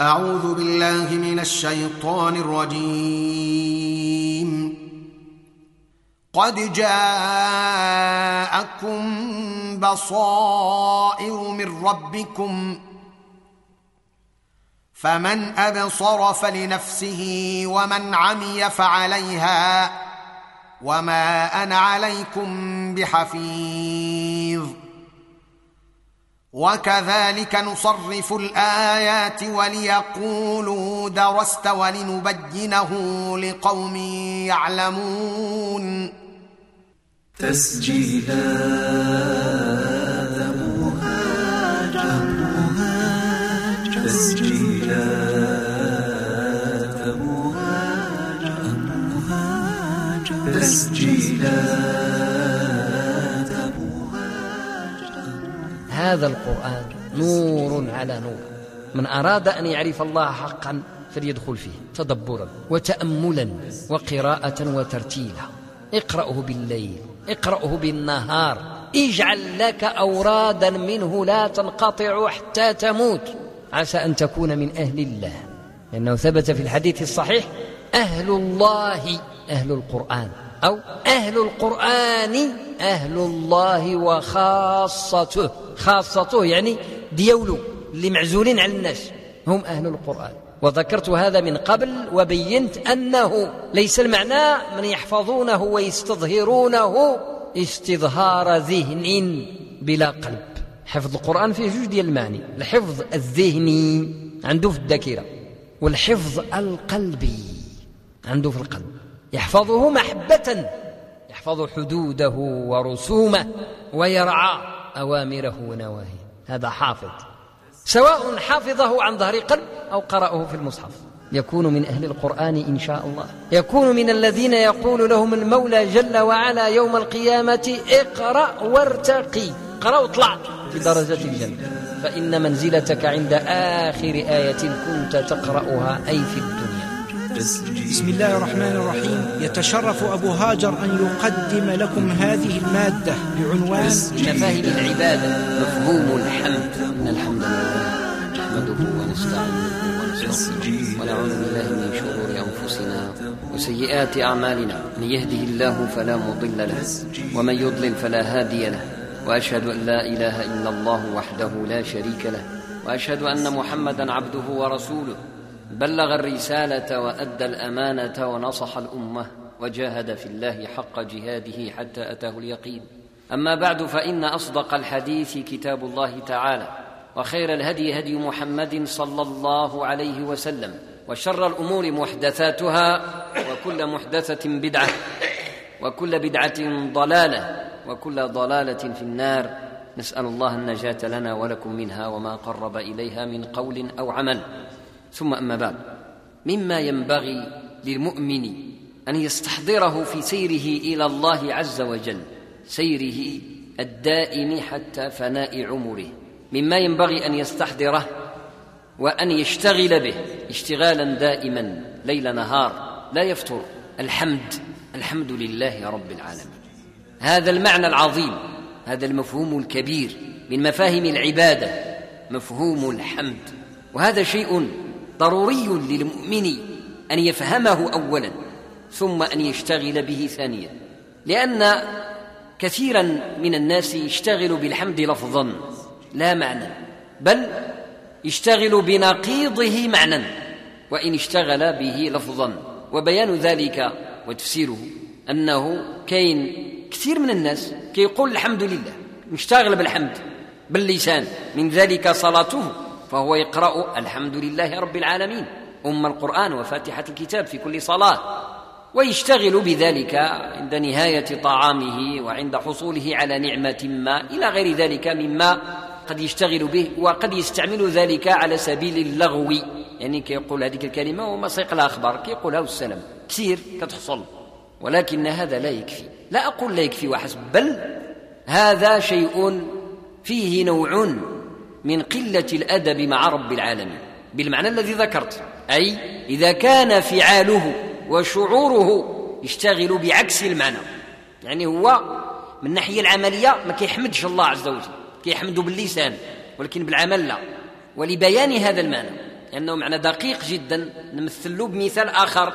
أعوذ بالله من الشيطان الرجيم. قد جاءكم بصائر من ربكم فمن أبصر فلنفسه ومن عمي فعليها وما أنا عليكم بحفيظ. وكذلك نصرف الآيات وليقولوا درست ولنبينه لقوم يعلمون. تسجيلات مهاجر هذا القرآن نور على نور. من أراد أن يعرف الله حقا فليدخل فيه تدبرا وتأملا وقراءة وترتيلا. اقرأه بالليل اقرأه بالنهار. اجعل لك أورادا منه لا تنقطع حتى تموت. عسى أن تكون من أهل الله. لأنه ثبت في الحديث الصحيح أهل الله أهل القرآن أو أهل القرآن أهل الله وخاصته. خاصته يعني ديولو اللي معزولين عن الناس. هم أهل القرآن. وذكرت هذا من قبل وبينت أنه ليس المعنى من يحفظونه ويستظهرونه استظهار ذهن بلا قلب. حفظ القرآن فيه جوج ديال المعاني. الحفظ الذهني عنده في الذاكرة والحفظ القلبي عنده في القلب. يحفظه محبة يحفظ حدوده ورسومه ويرعى أوامره ونواهيه. هذا حافظ. سواء حافظه عن ظهر قلب أو قرأه في المصحف. يكون من أهل القرآن إن شاء الله. يكون من الذين يقول لهم المولى جل وعلا يوم القيامة اقرأ وارتقي. اقرأ واطلع في درجة الجنة. فإن منزلتك عند آخر آية كنت تقرأها أي في الدنيا. بسم الله الرحمن الرحيم. يتشرف أبو هاجر أن يقدم لكم هذه المادة بعنوان مفاهيم العبادة مفهوم الحمد. إن الحمد لله نحمده ونستعينه ونستغفره ونعوذ بالله من شرور أنفسنا وسيئات أعمالنا. من يهده الله فلا مضل له ومن يضلل فلا هادي له. وأشهد أن لا إله إلا الله وحده لا شريك له وأشهد أن محمدا عبده ورسوله. بلغ الرسالة وأدى الأمانة ونصح الأمة وجاهد في الله حق جهاده حتى أتاه اليقين. أما بعد فإن أصدق الحديث كتاب الله تعالى وخير الهدي هدي محمد صلى الله عليه وسلم وشر الأمور محدثاتها وكل محدثة بدعة وكل بدعة ضلالة وكل ضلالة في النار. نسأل الله النجاة لنا ولكم منها وما قرب إليها من قول أو عمل. ثم أما بعد. مما ينبغي للمؤمن أن يستحضره في سيره إلى الله عز وجل سيره الدائم حتى فناء عمره. مما ينبغي أن يستحضره وأن يشتغل به اشتغالا دائما ليل نهار لا يفتر الحمد الحمد لله رب العالمين. هذا المعنى العظيم هذا المفهوم الكبير من مفاهيم العبادة مفهوم الحمد. وهذا شيء ضروري للمؤمن أن يفهمه اولا ثم أن يشتغل به ثانيا. لأن كثيرا من الناس يشتغل بالحمد لفظا لا معنى. بل يشتغل بنقيضه معنى وإن اشتغل به لفظا. وبيان ذلك وتفسيره أنه كاين كثير من الناس كيقول الحمد لله مشتغل بالحمد باللسان. من ذلك صلاته فهو يقرأ الحمد لله رب العالمين أم القرآن وفاتحة الكتاب في كل صلاة ويشتغل بذلك عند نهاية طعامه وعند حصوله على نعمة ما إلى غير ذلك مما قد يشتغل به وقد يستعمل ذلك على سبيل اللغو. يعني كيقول هذه الكلمة وما سيق الأخبار كيقولها والسلام كثير كتحصل ولكن هذا لا يكفي. لا أقول لا يكفي وحسب بل هذا شيء فيه نوع من قلة الأدب مع رب العالمين. بالمعنى الذي ذكرت. أي إذا كان فعاله وشعوره يشتغل بعكس المعنى. يعني هو من الناحية العملية ما كيحمدش الله عز وجل. كيحمده باللسان ولكن بالعمل لا. ولبيان هذا المعنى. لأنه معنى دقيق جدا. نمثل له بمثال آخر.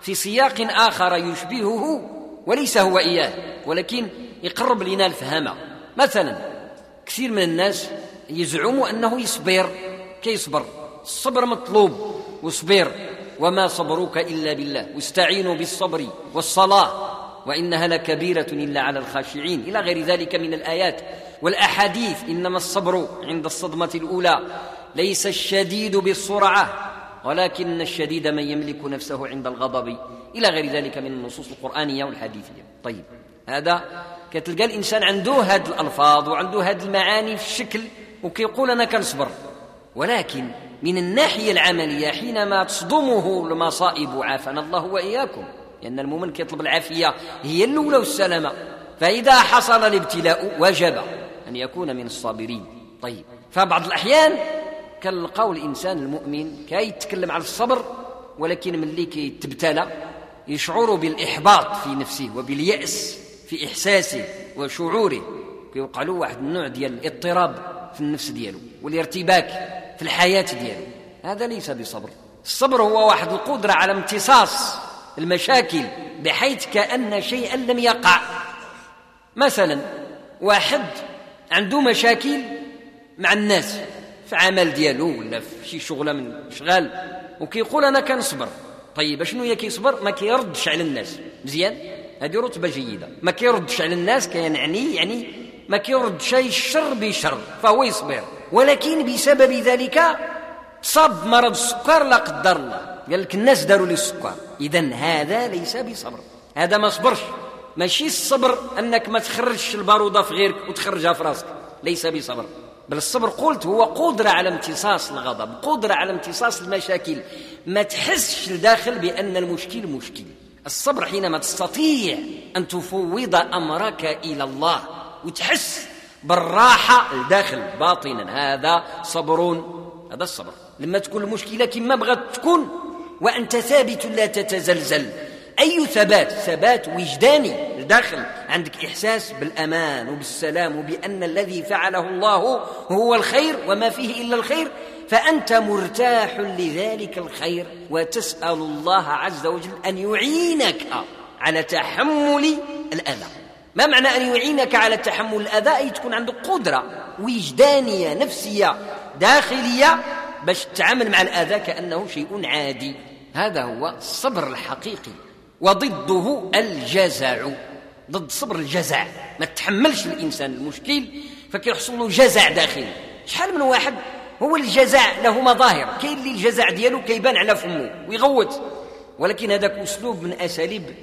في سياق آخر يشبهه وليس هو إياه. ولكن يقرب لنا الفهامة مثلا كثير من الناس يزعموا أنه يصبر. كيصبر الصبر مطلوب وصبر وما صبرك إلا بالله. واستعينوا بالصبر والصلاة. وإنها لكبيرة إلا على الخاشعين. إلى غير ذلك من الآيات والأحاديث. إنما الصبر عند الصدمة الأولى. ليس الشديد بالسرعة. ولكن الشديد من يملك نفسه عند الغضب. إلى غير ذلك من النصوص القرآنية والحديثية طيب. هذا كتلقى الإنسان عنده هذه الألفاظ وعنده هذه المعاني في الشكل وكيقول أنا كنصبر. ولكن من الناحية العملية حينما تصدمه المصائب عافانا الله وإياكم لأن المؤمن كيطلب العافية هي الأولى والسلامة. فإذا حصل الابتلاء وجب أن يكون من الصابرين. طيب فبعض الأحيان كنلقاو الإنسان المؤمن كيتكلم على الصبر ولكن ملي كيتبتلى يشعر بالإحباط في نفسه وباليأس في إحساسه وشعوره. كيوقع له واحد النوع ديال الاضطراب. في النفس ديالو والارتباك في الحياة ديالو. هذا ليس بصبر. الصبر هو واحد القدرة على امتصاص المشاكل بحيث كأن شيئا لم يقع. مثلا واحد عنده مشاكل مع الناس في عمل ديالو ولا في شي شغلة من شغال وكيقول أنا كنصبر. طيب شنو هي كيصبر؟ ما كيردش على الناس. مزيان؟ هذه رتبة جيدة. ما كيردش على الناس كيعني يعني ما كيرد شيء الشر بشر فهو يصبر. ولكن بسبب ذلك صاب مرض السكر لا قدر الله. قال لك الناس داروا لي السكر. اذا هذا ليس بصبر. هذا ما صبرش. ماشي الصبر أنك ما تخرجش البارودة في غيرك وتخرجها في راسك. ليس بصبر. بل الصبر قلت هو قدرة على امتصاص الغضب قدرة على امتصاص المشاكل. ما تحسش الداخل بأن المشكل مشكل. الصبر حينما تستطيع أن تفوض أمرك إلى الله. وتحس بالراحة الداخل. باطنا. هذا صبر هذا الصبر. لما تكون المشكلة كما بغت تكون. وأنت ثابت لا تتزلزل. أي ثبات؟ ثبات وجداني الداخل عندك إحساس بالأمان وبالسلام وبأن الذي فعله الله هو الخير وما فيه إلا الخير. فأنت مرتاح لذلك الخير. وتسأل الله عز وجل أن يعينك على تحمل الأذى. ما معنى أن يعينك على تحمل الأذى؟ أي تكون عندك قدرة وجدانية نفسية داخلية باش تتعامل مع الأذى كأنه شيء عادي. هذا هو الصبر الحقيقي وضده الجزع ضد الصبر الجزع ما تحملش الإنسان المشكل فكيحصل له جزع داخلي. شحال من واحد هو الجزع له مظاهر؟ كاين اللي الجزع ديالو كيبان على فمه ويغوت. ولكن هذاك أسلوب من أساليب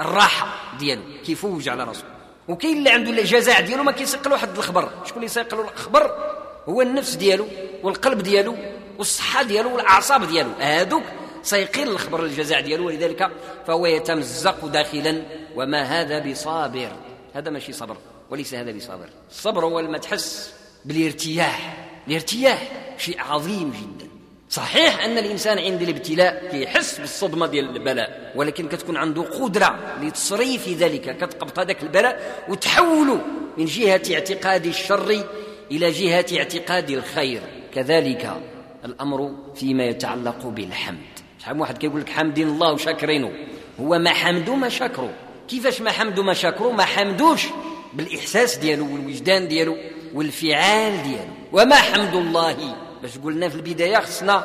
الراحة ديالو. كيفوج على راسه وكاين اللي عنده الجزع ديالو ما كيسقل واحد الخبر. شكون اللي يسقل الخبر؟ هو النفس ديالو والقلب ديالو والصحة ديالو والأعصاب ديالو. هادوك سيقل الخبر الجزع ديالو. ولذلك فهو يتمزق داخلا. وما هذا بصابر؟ هذا ماشي صبر وليس هذا بصابر. الصبر هو لما تحس بالارتياح. الارتياح شيء عظيم جدا. صحيح أن الإنسان عند الابتلاء كيحس بالصدمة ديال البلاء ولكن كتكون عنده قدرة لتصريف ذلك كتقبط هذاك البلاء وتحوله من جهة اعتقاد الشر إلى جهة اعتقاد الخير. كذلك الأمر فيما يتعلق بالحمد. شحال واحد كيقول لك حامدين الله وشاكرينه هو ما حمدو ما شكرو كيفاش ما حمدو ما شكرو ما حمدوش بالإحساس ديالو والوجدان ديالو والفعال ديالو. وما حمد الله باش قلنا في البداية خصنا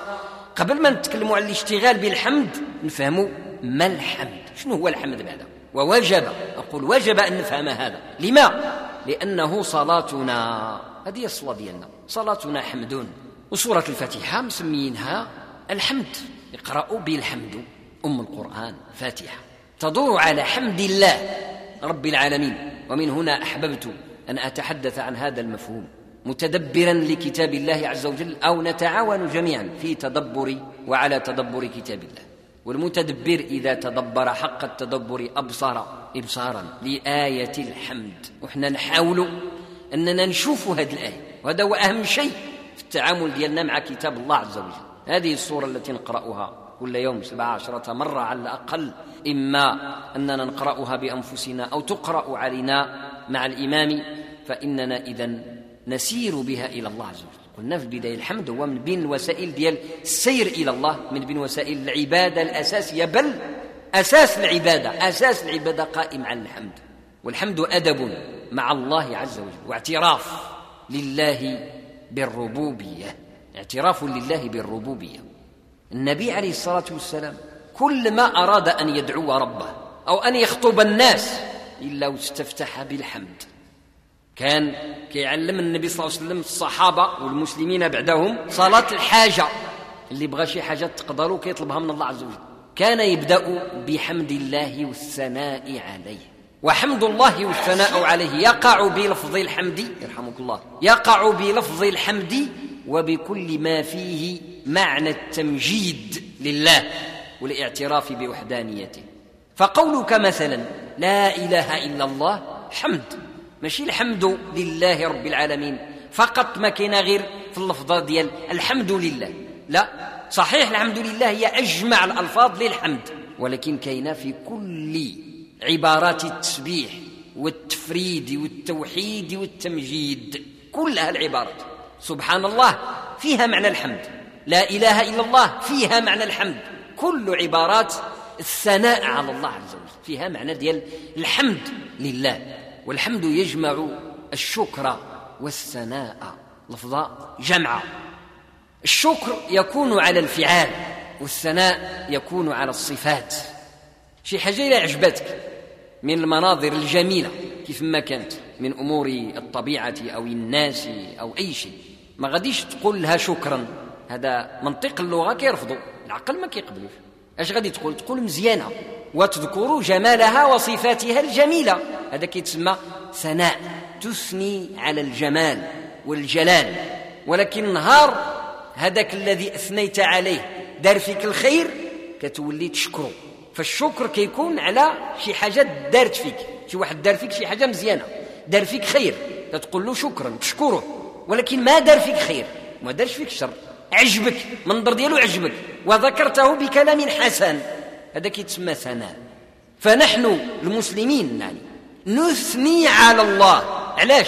قبل ما نتكلموا على الاشتغال بالحمد نفهموا ما الحمد شنو هو الحمد بعدا ووجب أقول وجب أن نفهم هذا. لما؟ لأنه صلاتنا هذه الصلاه ديالنا. صلاتنا حمد. وسورة الفاتحة مسمينها الحمد. اقرأوا بالحمد أم القرآن فاتحة. تدور على حمد الله رب العالمين. ومن هنا أحببت أن أتحدث عن هذا المفهوم. متدبرا لكتاب الله عز وجل أو نتعاون جميعا في تدبر وعلى تدبر كتاب الله. والمتدبر إذا تدبر حق التدبر أبصر إبصارا لآية الحمد. وإحنا نحاول أننا نشوف هذه الآية وهذا هو أهم شيء في التعامل ديالنا مع كتاب الله عز وجل. هذه الصورة التي نقرأها كل يوم سبع عشرة مرة على الأقل إما أننا نقرأها بأنفسنا أو تقرأ علينا مع الإمام فإننا إذا نسير بها إلى الله عز وجل. قلنا في البداية الحمد هو من بين الوسائل ديال السير إلى الله من بين وسائل العبادة الأساسية بل أساس العبادة أساس العبادة قائم على الحمد. والحمد أدب مع الله عز وجل واعتراف لله بالربوبية اعتراف لله بالربوبية. النبي عليه الصلاة والسلام كل ما أراد أن يدعو ربه أو أن يخطب الناس إلا واستفتح بالحمد. كان كيعلم النبي صلى الله عليه وسلم الصحابة والمسلمين بعدهم صلاة الحاجة. اللي بغى شي حاجة تقدروا كيطلبها من الله عز وجل. كان يبدأ بحمد الله والثناء عليه. وحمد الله والثناء عليه. يقع بلفظ الحمد يرحمك الله يقع بلفظ الحمد وبكل ما فيه معنى التمجيد لله والاعتراف بوحدانيته. فقولك مثلا لا إله إلا الله حمد. ماشي؟ الحمد لله رب العالمين. فقط ما كاين غير في اللفظه ديال الحمد لله. لا صحيح الحمد لله هي أجمع الألفاظ للحمد ولكن كاينة في كل عبارات التسبيح والتفريد والتوحيد والتمجيد. كلها العبارات. سبحان الله فيها معنى الحمد. لا إله إلا الله فيها معنى الحمد. كل عبارات الثناء على الله عز وجل فيها معنى ديال الحمد لله. والحمد يجمع الشكر والثناء. لفظة جمع. الشكر يكون على الفعال والثناء يكون على الصفات. شي حاجة إذا عجبتك من المناظر الجميلة كيف ما كانت من أمور الطبيعة أو الناس أو أي شيء. ما غاديش تقول لها شكرا. هذا منطق اللغة كيرفضوا العقل ما كيقبلوش. اش غادي تقول؟ تقول مزيانة. وتذكر جمالها وصفاتها الجميلة. هذا كيتسمى ثناء تثني على الجمال والجلال. ولكن نهار هذاك الذي أثنيت عليه دار فيك الخير كتولي تشكره. فالشكر كيكون على شي حاجة دارت فيك. شي واحد دار فيك شي حاجة مزيانة. دار فيك خير تقول له شكرا تشكره. ولكن ما دار فيك خير ما دارش فيك شر. عجبك منظر ديالو عجبك. وذكرته بكلام حسن. هذا كيتسمى ثناء. فنحن المسلمين يعني نثني على الله. علاش؟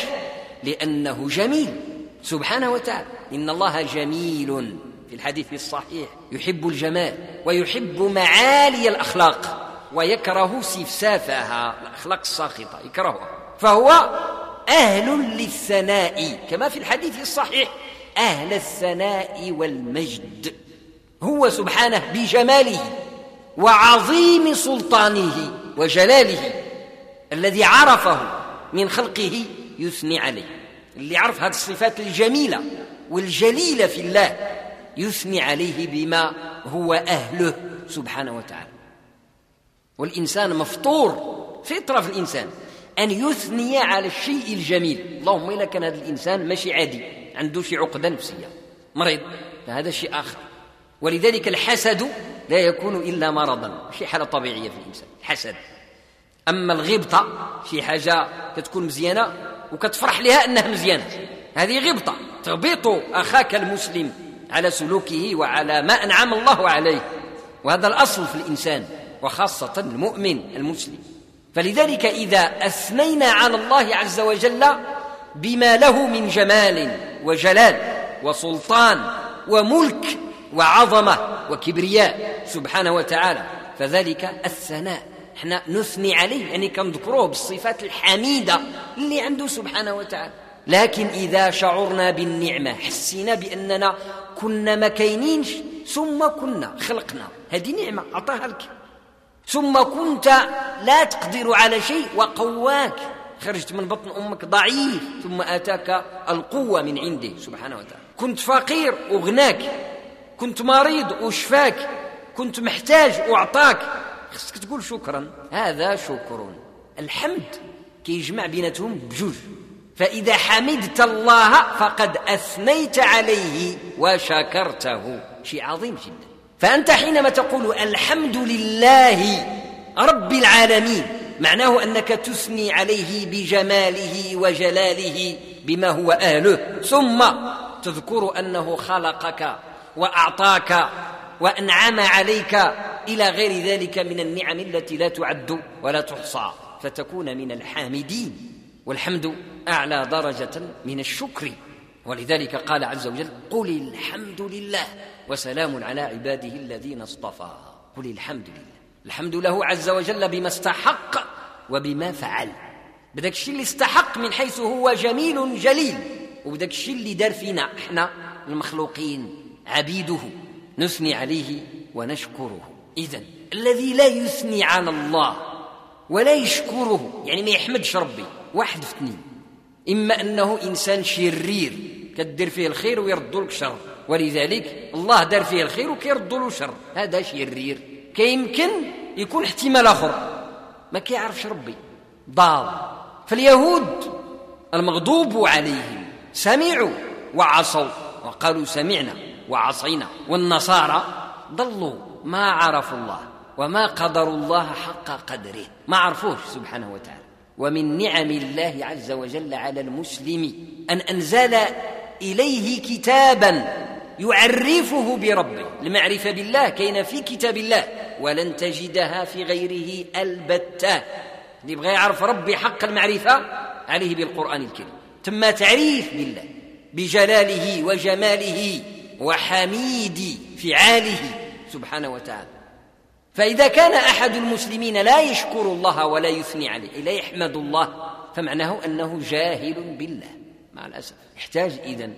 لأنه جميل. سبحانه وتعالى. إن الله جميل في الحديث الصحيح. يحب الجمال ويحب معالي الأخلاق ويكره سفسافها. الأخلاق الساخطة يكرهها. فهو أهل للثناء. كما في الحديث الصحيح أهل الثناء والمجد. هو سبحانه بجماله. وعظيم سلطانه وجلاله الذي عرفه من خلقه يثني عليه. اللي عرف هذه الصفات الجميلة والجليلة في الله يثني عليه بما هو أهله سبحانه وتعالى. والإنسان مفطور فطرة في الإنسان أن يثني على الشيء الجميل. اللهم اذا كان هذا الإنسان ماشي عادي عنده شي عقدة نفسية مريض فهذا شيء آخر. ولذلك الحسد لا يكون إلا مرضا. شي حالة طبيعية في الإنسان الحسد أما الغبطة شي حاجة كتكون مزيانة وكتفرح لها أنها مزيانة. هذه غبطة. تغبط أخاك المسلم على سلوكه وعلى ما أنعم الله عليه. وهذا الأصل في الإنسان وخاصة المؤمن المسلم. فلذلك إذا أثنينا على الله عز وجل بما له من جمال وجلال وسلطان وملك وعظمة وكبرياء سبحانه وتعالى. فذلك الثناء. إحنا نثني عليه يعني كنذكروه بالصفات الحميدة اللي عنده سبحانه وتعالى. لكن إذا شعرنا بالنعمة حسينا بأننا كنا ما كاينينش ثم كنا خلقنا. هذه نعمة أعطاها لك. ثم كنت لا تقدر على شيء وقواك. خرجت من بطن أمك ضعيف ثم آتاك القوة من عنده سبحانه وتعالى. كنت فقير وغناك كنت مريض وشفاك كنت محتاج واعطاك خصك تقول شكرا. هذا شكر. الحمد كيجمع بيناتهم بجوج. فإذا حمدت الله فقد أثنيت عليه وشكرته. شيء عظيم جدا. فأنت حينما تقول الحمد لله رب العالمين معناه أنك تثني عليه بجماله وجلاله بما هو أهله. ثم تذكر أنه خلقك وأعطاك وأنعم عليك إلى غير ذلك من النعم التي لا تعد ولا تحصى. فتكون من الحامدين. والحمد أعلى درجة من الشكر. ولذلك قال عز وجل قل الحمد لله وسلام على عباده الذين اصطفى. قل الحمد لله. الحمد له عز وجل بما استحق وبما فعل. بداك الشيء اللي استحق من حيث هو جميل جليل وبداك الشيء اللي دار فينا إحنا المخلوقين. عبيده نثني عليه ونشكره. اذا الذي لا يثني على الله ولا يشكره يعني ما يحمدش ربي واحد في اثنين. إما أنه إنسان شرير كدير فيه الخير ويرد لك شر. ولذلك الله دار فيه الخير وكيرد له شر. هذا شرير. كيمكن يكون احتمال آخر. ما كيعرفش ربي. ضال. فاليهود المغضوب عليهم سمعوا وعصوا. وقالوا سمعنا. وعصينا والنصارى ضلوا ما عرفوا الله وما قدروا الله حق قدره. ما عرفوش سبحانه وتعالى. ومن نعم الله عز وجل على المسلم أن أنزل إليه كتابا يعرفه بربه. المعرفة بالله كاينة في كتاب الله. ولن تجدها في غيره البتة. اللي بغى يعرف ربي حق المعرفة عليه بالقرآن الكريم. ثم تعريف بالله بجلاله وجماله وحميد فعاله سبحانه وتعالى. فإذا كان أحد المسلمين لا يشكر الله ولا يثني عليه لا يحمد الله فمعناه أنه جاهل بالله. مع الأسف يحتاج إذن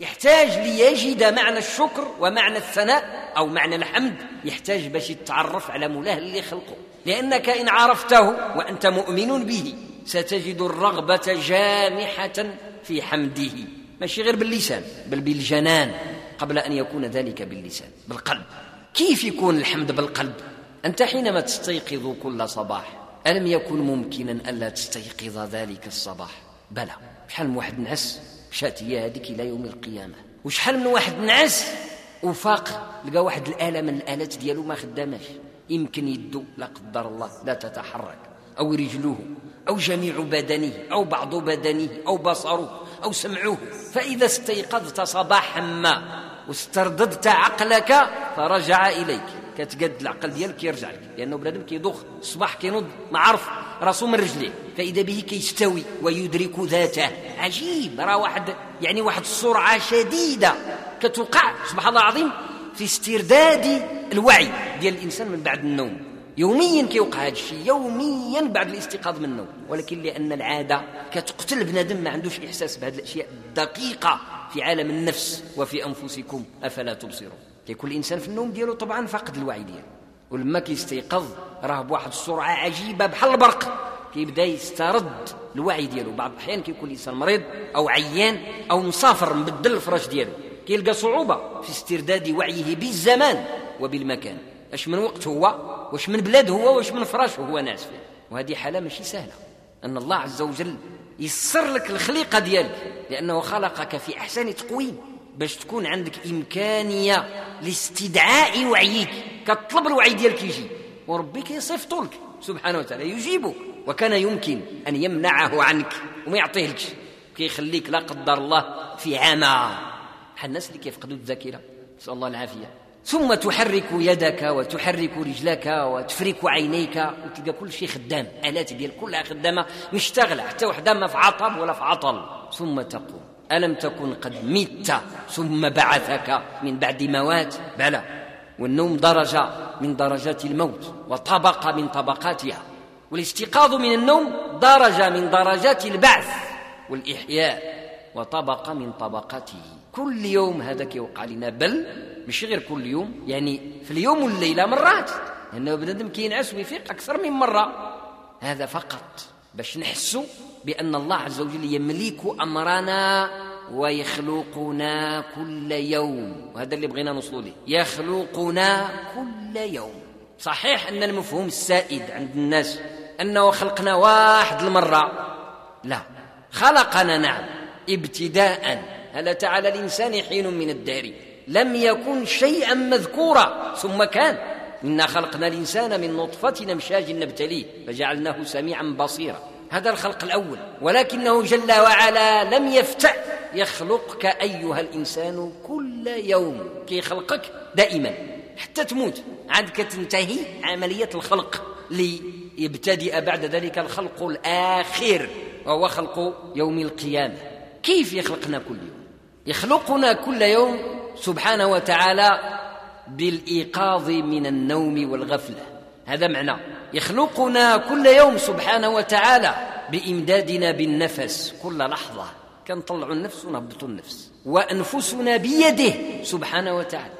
يحتاج ليجد معنى الشكر ومعنى الثناء أو معنى الحمد. يحتاج باش يتعرف على مولاه اللي خلقه. لأنك إن عرفته وأنت مؤمن به ستجد الرغبة جامحة في حمده. ماشي غير باللسان بل بالجنان. قبل أن يكون ذلك باللسان بالقلب. كيف يكون الحمد بالقلب؟ أنت حينما تستيقظ كل صباح ألم يكن ممكنا ألا تستيقظ ذلك الصباح؟ بلى. شحال من واحد نعس؟ مشات هي هذيك إلى يوم القيامة. وشحال من واحد نعس؟ وفاق لقى واحد الآلة من الآلات ديالو ما خداماش. يمكن يدو لا قدر الله لا تتحرك. أو رجله أو جميع بدنه أو بعض بدنه أو بصره أو سمعه فإذا استيقظت صباحا ما واسترددت عقلك فرجع إليك. كتقد العقل ديالك كيرجع لك. لأنه بنادم كيضخ الصباح كينوض ما عرف راسو من رجليه. فإذا به كيستوي ويدرك ذاته. عجيب راه واحد يعني واحد السرعة شديدة. كتوقع سبحان الله العظيم في استرداد الوعي ديال الإنسان من بعد النوم. يوميا كيوقع هذا الشيء يوميا بعد الاستيقاظ من النوم. ولكن لأن العادة كتقتل بنادم ما عندوش إحساس بهذه الأشياء الدقيقة. في عالم النفس وفي أنفسكم أفلا تبصرون؟ كيكون الانسان في النوم ديالو طبعا فاقد الوعي ديالو. ولما كيستيقظ راه بواحد السرعة عجيبة بحال البرق. كيبدا يسترد الوعي ديالو. بعض الأحيان كيكون الإنسان مريض أو عيان أو مسافر مبدل الفراش ديالو. كيلقى صعوبة في استرداد وعيه بالزمان وبالمكان. أش من وقت هو؟ واش من بلاد هو؟ واش من فراش هو؟ ناعس فيه وهذه حالة ماشي سهلة. أن الله عز وجل يسر لك الخليقة ديالك لأنه خلقك في أحسن تقويم باش تكون عندك إمكانية لاستدعاء وعيك. كطلب الوعي ديالك يجي وربي كيصيفطو لك سبحانه وتعالى يجيبك وكان يمكن أن يمنعه عنك وما يعطيهلكش. كيخليك لا قدر الله في عمى الناس اللي كيفقدوا الذاكرة نسأل الله العافية. ثم تحرك يدك وتحرك رجلك وتفرك عينيك وتلقى كل شيء خدام. آلات ديال كلها خدامة مشتغلة حتى وحدة ما في عطب ولا في عطل. ثم تقوم ألم تكن قد مت ثم بعثك من بعد موات؟ بلى. والنوم درجة من درجات الموت وطبقه من طبقاتها. والاستيقاظ من النوم درجة من درجات البعث والإحياء وطبقه من طبقاته. كل يوم هذا كيوقع لنا بل مش غير كل يوم. يعني في اليوم والليلة مرات. لأنه بنادم كينعس ويفيق أكثر من مرة. هذا فقط. باش نحسوا بأن الله عز وجل يملك أمرنا ويخلقنا كل يوم. وهذا اللي بغينا نوصلوا له يخلقنا كل يوم. صحيح أن المفهوم السائد عند الناس أنه خلقنا واحد المرة. لا. خلقنا نعم. ابتداء. هل أتى على الإنسان حين من الدهر لم يكن شيئا مذكورا. ثم كان إنا خلقنا الإنسان من نطفة نمشاج نبتليه فجعلناه سميعا بصيرا. هذا الخلق الأول. ولكنه جل وعلا لم يفتأ. يخلقك أيها الإنسان كل يوم كي يخلقك دائما. حتى تموت. عاد كتنتهي عملية الخلق. ليبتدئ بعد ذلك الخلق الآخر وهو خلق يوم القيامة. كيف يخلقنا كل يوم؟ يخلقنا كل يوم سبحانه وتعالى بالإيقاظ من النوم والغفلة. هذا معنى. يخلقنا كل يوم سبحانه وتعالى بإمدادنا بالنفس كل لحظة. كنطلعوا النفس ونهبطوا النفس. وأنفسنا بيده سبحانه وتعالى.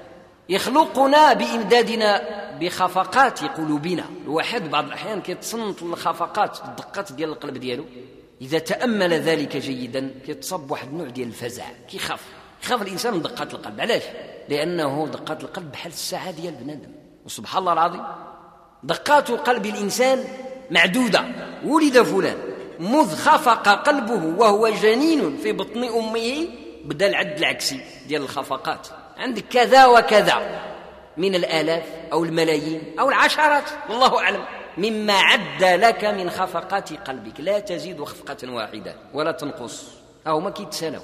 يخلقنا بإمدادنا بخفقات قلوبنا. الواحد بعض الأحيان كيتصنت الخفقات الدقات ديال القلب ديالو. إذا تأمل ذلك جيدا كيتصب واحد النوع ديال الفزع كيخاف. يخاف الإنسان من دقات القلب. علاش؟ لأنه دقات القلب بحال الساعة ديال بنادم. وسبحان الله العظيم دقات قلب الإنسان معدودة. ولد فلان مذ خفق قلبه وهو جنين في بطن أمه بدا العد العكسي ديال الخفقات. عندك كذا وكذا من الآلاف أو الملايين أو العشرات والله أعلم. مما عد لك من خفقات قلبك. لا تزيد خفقة واحدة ولا تنقص. أو ما كيتسالوا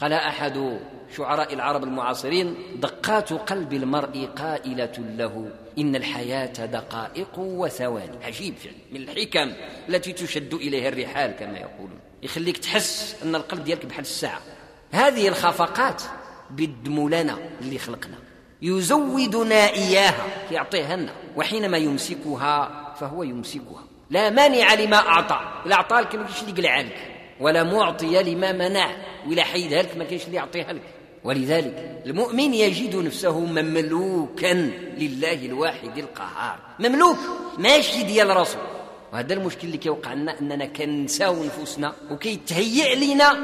قال أحد شعراء العرب المعاصرين دقات قلب المرء قائلة له إن الحياة دقائق وثواني. عجيب فعلا من الحكم التي تشد إليها الرحال كما يقولون. يخليك تحس أن القلب ديالك بحال الساعة. هذه الخفقات بالدم لنا اللي خلقنا. يزودنا إياها. يعطيها لنا وحينما يمسكها فهو يمسكها. لا مانع لما أعطى. الا أعطى لك ما كاينش اللي يقلع لك. ولا معطي لما منع. ولا حيدها لك ما كاينش اللي يعطيها لك. ولذلك المؤمن يجد نفسه مملوكا لله الواحد القهار. مملوك ماشي ديال راسه وهذا المشكل اللي كيوقع لنا أننا كنساو نفوسنا وكيتهيأ لنا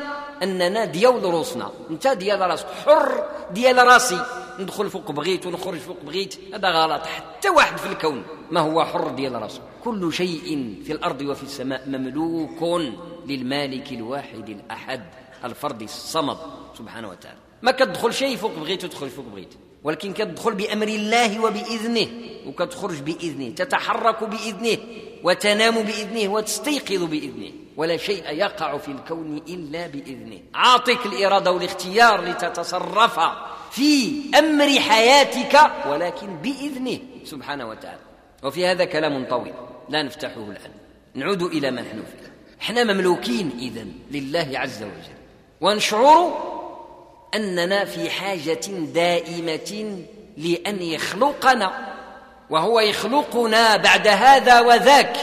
أننا ديال روسنا انت ديال راسك. حر ديال راسي. ندخل فوق بغيت ونخرج فوق بغيت. هذا غلط. حتى واحد في الكون ما هو حر ديال راسه. كل شيء في الأرض وفي السماء مملوك للمالك الواحد الأحد الفرد الصمد. سبحانه وتعالى. ما كتدخل شيء فوق بغيت وتخرج فوق بغيت. ولكن كتدخل بأمر الله وبإذنه. وكتخرج بإذنه. تتحرك بإذنه. وتنام بإذنه. وتستيقظ بإذنه. ولا شيء يقع في الكون إلا بإذنه. اعطيك الإرادة والاختيار لتتصرف في أمر حياتك ولكن بإذنه سبحانه وتعالى. وفي هذا كلام طويل لا نفتحه الآن. نعود إلى ما نحن فيه. إحنا مملوكين اذا لله عز وجل. ونشعر أننا في حاجة دائمة لأن يخلقنا وهو يخلقنا بعد هذا وذاك.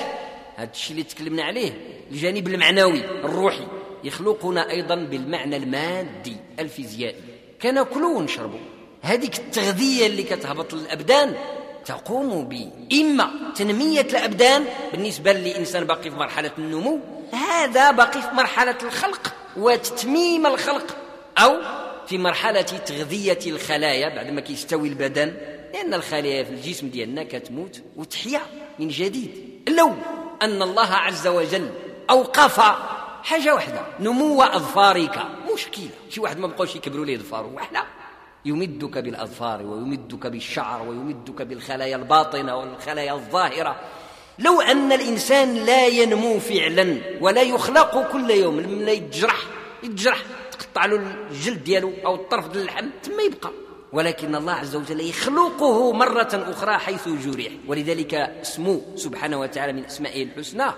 هذا الشيء اللي تكلمنا عليه. الجانب المعنوي الروحي. يخلقنا أيضا بالمعنى المادي الفيزيائي. كناكلوا ونشربوا هذيك التغذية اللي كتهبط للأبدان تقوم ب إما تنمية الأبدان بالنسبة للإنسان باقي في مرحلة النمو هذا باقي في مرحلة الخلق وتتميم الخلق أو في مرحلة تغذية الخلايا بعد ما كيستوي البدن لأن الخلايا في الجسم ديالنا كتموت وتحيا من جديد. لو أن الله عز وجل أوقف. حاجة واحدة. نمو أظفارك. مشكله شي واحد ما بقاوش يكبروا ليه ظفاره وحنا يمدك بالأظفار ويمدك بالشعر ويمدك بالخلايا الباطنة والخلايا الظاهرة. لو أن الإنسان لا ينمو فعلا ولا يخلق كل يوم لما يتجرح يتجرح تقطع له الجلد ديالو أو الطرف ديال اللحم ثم يبقى. ولكن الله عز وجل يخلقه مرة أخرى حيث جرح ولذلك اسمه سبحانه وتعالى من أسمائه الحسنى.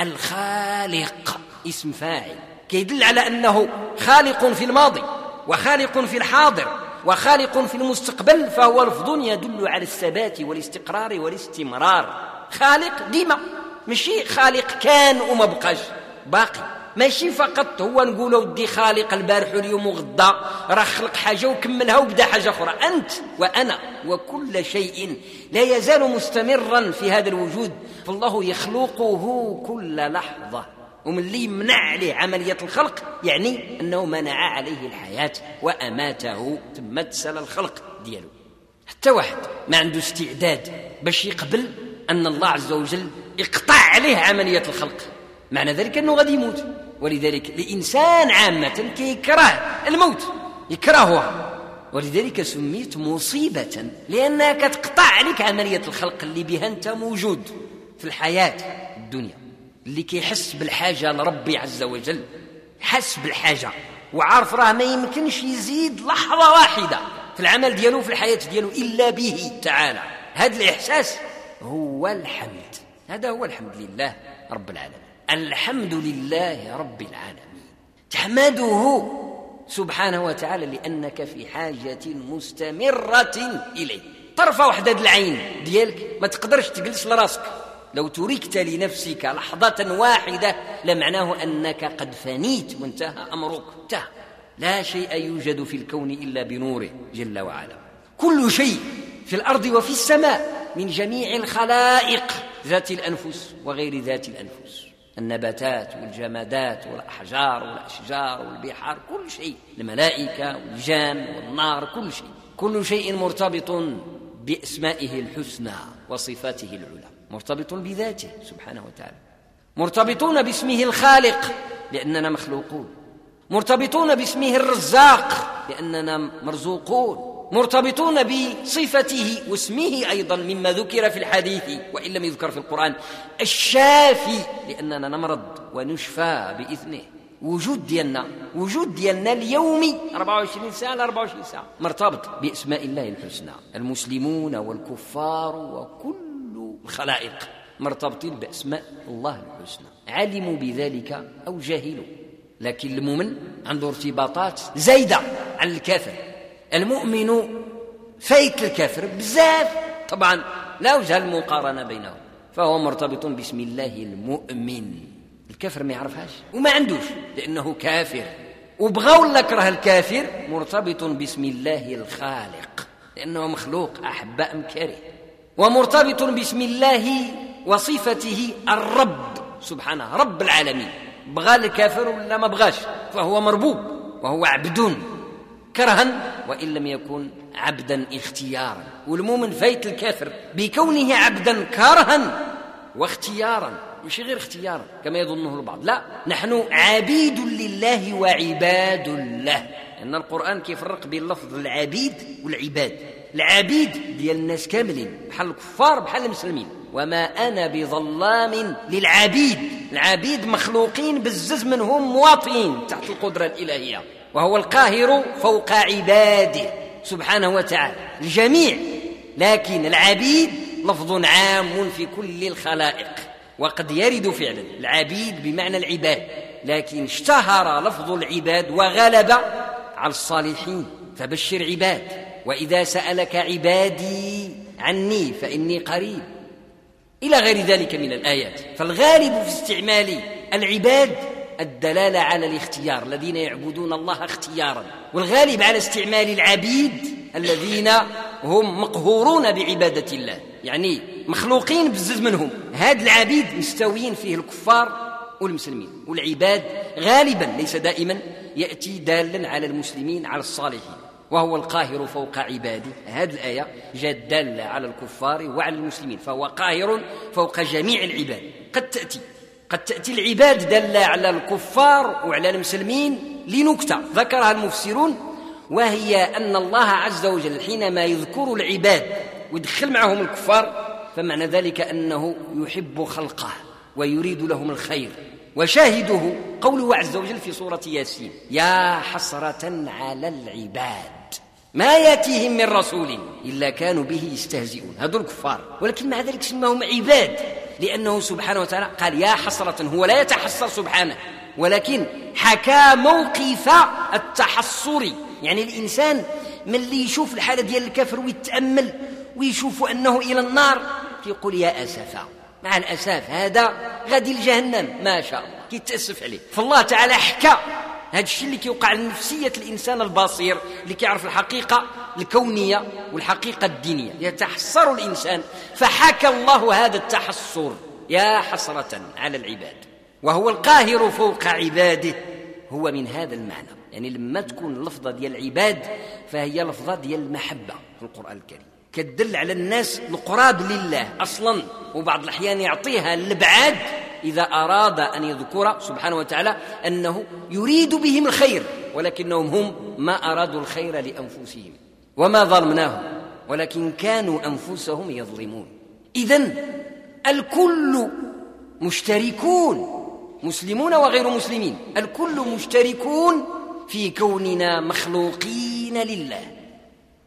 الخالق. اسم فاعل. كيدل على أنه خالق في الماضي وخالق في الحاضر وخالق في المستقبل فهو لفظ يدل على الثبات والاستقرار والاستمرار. خالق ديما ماشي خالق كان وما بقاش باقي. ماشي فقط هو نقول ودي خالق البارح واليوم وغدا راه خلق حاجة وكملها وبدا حاجة أخرى. أنت وأنا وكل شيء لا يزال مستمرا في هذا الوجود. فالله يخلقه كل لحظة. ومن اللي يمنع عليه عملية الخلق يعني أنه منع عليه الحياة وأماته. ثم تسال الخلق ديالو. حتى واحد ما عنده استعداد باش يقبل أن الله عز وجل يقطع عليه عملية الخلق. معنى ذلك أنه غادي يموت. ولذلك الإنسان عامة كيكره الموت يكرهها. ولذلك سميت مصيبة لأنها كتقطع عليك عملية الخلق اللي بها أنت موجود في الحياة الدنيا. اللي كيحس بالحاجة لربي عز وجل حس بالحاجة وعارف راه ما يمكنش يزيد لحظة واحدة في العمل ديالو في الحياة ديالو إلا به تعالى. هذا الإحساس هو الحمد. هذا هو الحمد لله رب العالمين. الحمد لله رب العالمين. تحمده سبحانه وتعالى لأنك في حاجة مستمرة إليه. طرفة واحدة العين ديالك ما تقدرش تجلس لراسك. لو تركت لنفسك لحظة واحدة لمعناه أنك قد فنيت وانتهى أمرك. انتهى. لا شيء يوجد في الكون إلا بنوره جل وعلا. كل شيء في الأرض وفي السماء من جميع الخلائق ذات الأنفس وغير ذات الأنفس. النباتات والجمادات والأحجار والأشجار والبحار كل شيء. الملائكة والجان والنار كل شيء. كل شيء مرتبط بأسمائه الحسنى وصفاته العلى. مرتبط بذاته سبحانه وتعالى. مرتبطون باسمه الخالق لأننا مخلوقون. مرتبطون باسمه الرزاق لأننا مرزوقون. مرتبطون بصفته واسمه أيضا مما ذكر في الحديث وإن لم يذكر في القرآن. الشافي لأننا نمرض ونشفى بإذنه. وجود ديالنا وجود ديالنا اليومي 24 ساعة ل 24 ساعة. مرتبط بأسماء الله الحسنى. المسلمون والكفار وكل الخلائق مرتبطين بأسماء الله الحسنى. علموا بذلك أو جهلوا. لكن المؤمن عنده ارتباطات زايدة عن الكافر. المؤمن فايت الكافر بزاف. طبعا لا وجه المقارنة بينهم فهو مرتبط باسم الله المؤمن. الكافر ما يعرفهاش وما عندوش لأنه كافر. وبغى ولا كره الكافر؟ مرتبط باسم الله الخالق لأنه مخلوق أحباء مكاره. ومرتبط باسم الله وصفته الرب سبحانه رب العالمين. بغى الكافر ولا ما بغاش؟ فهو مربوب وهو عبد. كرها وإن لم يكن عبدا اختيارا. والمؤمن فايت الكافر بكونه عبدا كرها واختيارا مش غير اختيار كما يظنه البعض. لا نحن عبيد لله وعباد له. لأن القرآن كيفرق بين لفظ العبيد والعباد. العبيد ديال الناس كاملين بحال الكفار بحال المسلمين. وما أنا بظلام للعبيد. العبيد مخلوقين بزز منهم مواطنين تحت القدرة الإلهية. وهو القاهر فوق عباده سبحانه وتعالى. الجميع لكن العبيد لفظ عام في كل الخلائق وقد يرد فعلا. العبيد بمعنى العباد لكن اشتهر لفظ العباد وغلب على الصالحين. فبشر عباد وإذا سألك عبادي عني فإني قريب. إلى غير ذلك من الآيات. فالغالب في استعمال العباد الدلالة على الاختيار الذين يعبدون الله اختيارا. والغالب على استعمال العبيد الذين هم مقهورون بعبادة الله يعني مخلوقين بزز منهم. هاد العبيد مستويين فيه الكفار والمسلمين. والعباد غالبا ليس دائما يأتي دالا على المسلمين على الصالحين. وهو القاهر فوق عباده. هذه الآية جاءت دالة على الكفار وعلى المسلمين فهو قاهر فوق جميع العباد. قد تأتي. قد تأتي العباد دالة على الكفار وعلى المسلمين لنكتة. ذكرها المفسرون وهي أن الله عز وجل حينما يذكر العباد ويدخل معهم الكفار فمعنى ذلك أنه يحب خلقه ويريد لهم الخير. وشاهده قوله عز وجل في سورة ياسين يا حسرة على العباد ما ياتيهم من رسول إلا كانوا به يستهزئون. هذول الكفار ولكن مع ذلك سماهم عباد لأنه سبحانه وتعالى قال يا حسرة هو لا يتحسر سبحانه ولكن حكى موقف التحصر. يعني الإنسان من اللي يشوف الحالة ديال الكافر ويتأمل ويشوف أنه إلى النار يقول يا أسفا مع الأسف هذا غادي لجهنم ما شاء الله. كيتأسف عليه. فالله تعالى حكى هذا الشيء اللي كيوقع لنفسية الإنسان البصير اللي كيعرف الحقيقة الكونية والحقيقة الدينية. يتحسر الإنسان. فحكى الله هذا التحسر يا حسرة على العباد. وهو القاهر فوق عباده. هو من هذا المعنى. يعني لما تكون اللفظة ديال العباد فهي لفظة ديال المحبة في القرآن الكريم. كتدل على الناس القراب لله أصلا. وبعض الأحيان يعطيها الابعاد إذا أراد أن يذكر سبحانه وتعالى أنه يريد بهم الخير ولكنهم هم ما أرادوا الخير لأنفسهم وما ظلمناهم ولكن كانوا أنفسهم يظلمون. اذا الكل مشتركون مسلمون وغير مسلمين الكل مشتركون في كوننا مخلوقين لله.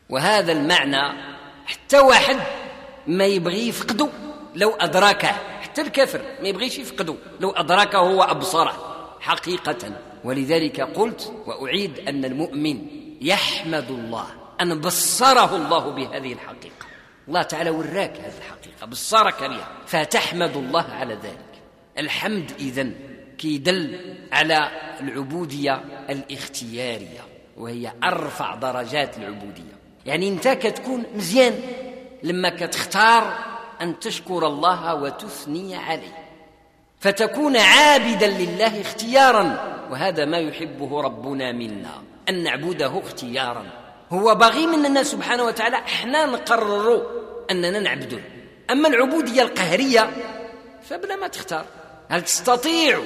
وهذا المعنى حتى واحد ما يبغي يفقده لو أدركه. حتى الكافر ما يبغيش يفقده. لو أدركه وأبصره حقيقة. ولذلك قلت وأعيد أن المؤمن يحمد الله. أن بصره الله بهذه الحقيقة. الله تعالى وراك هذه الحقيقة. بصرك بها فتحمد الله على ذلك. الحمد إذن كيدل على العبودية الاختيارية. وهي أرفع درجات العبودية. يعني أنت كتكون مزيان. لما كتختار أن تشكر الله وتثني عليه فتكون عابدا لله اختيارا وهذا ما يحبه ربنا منا أن نعبده اختيارا. هو باغي مننا سبحانه وتعالى إحنا نقرر أننا نعبده. أما العبودية القهرية فبلا ما تختار. هل تستطيع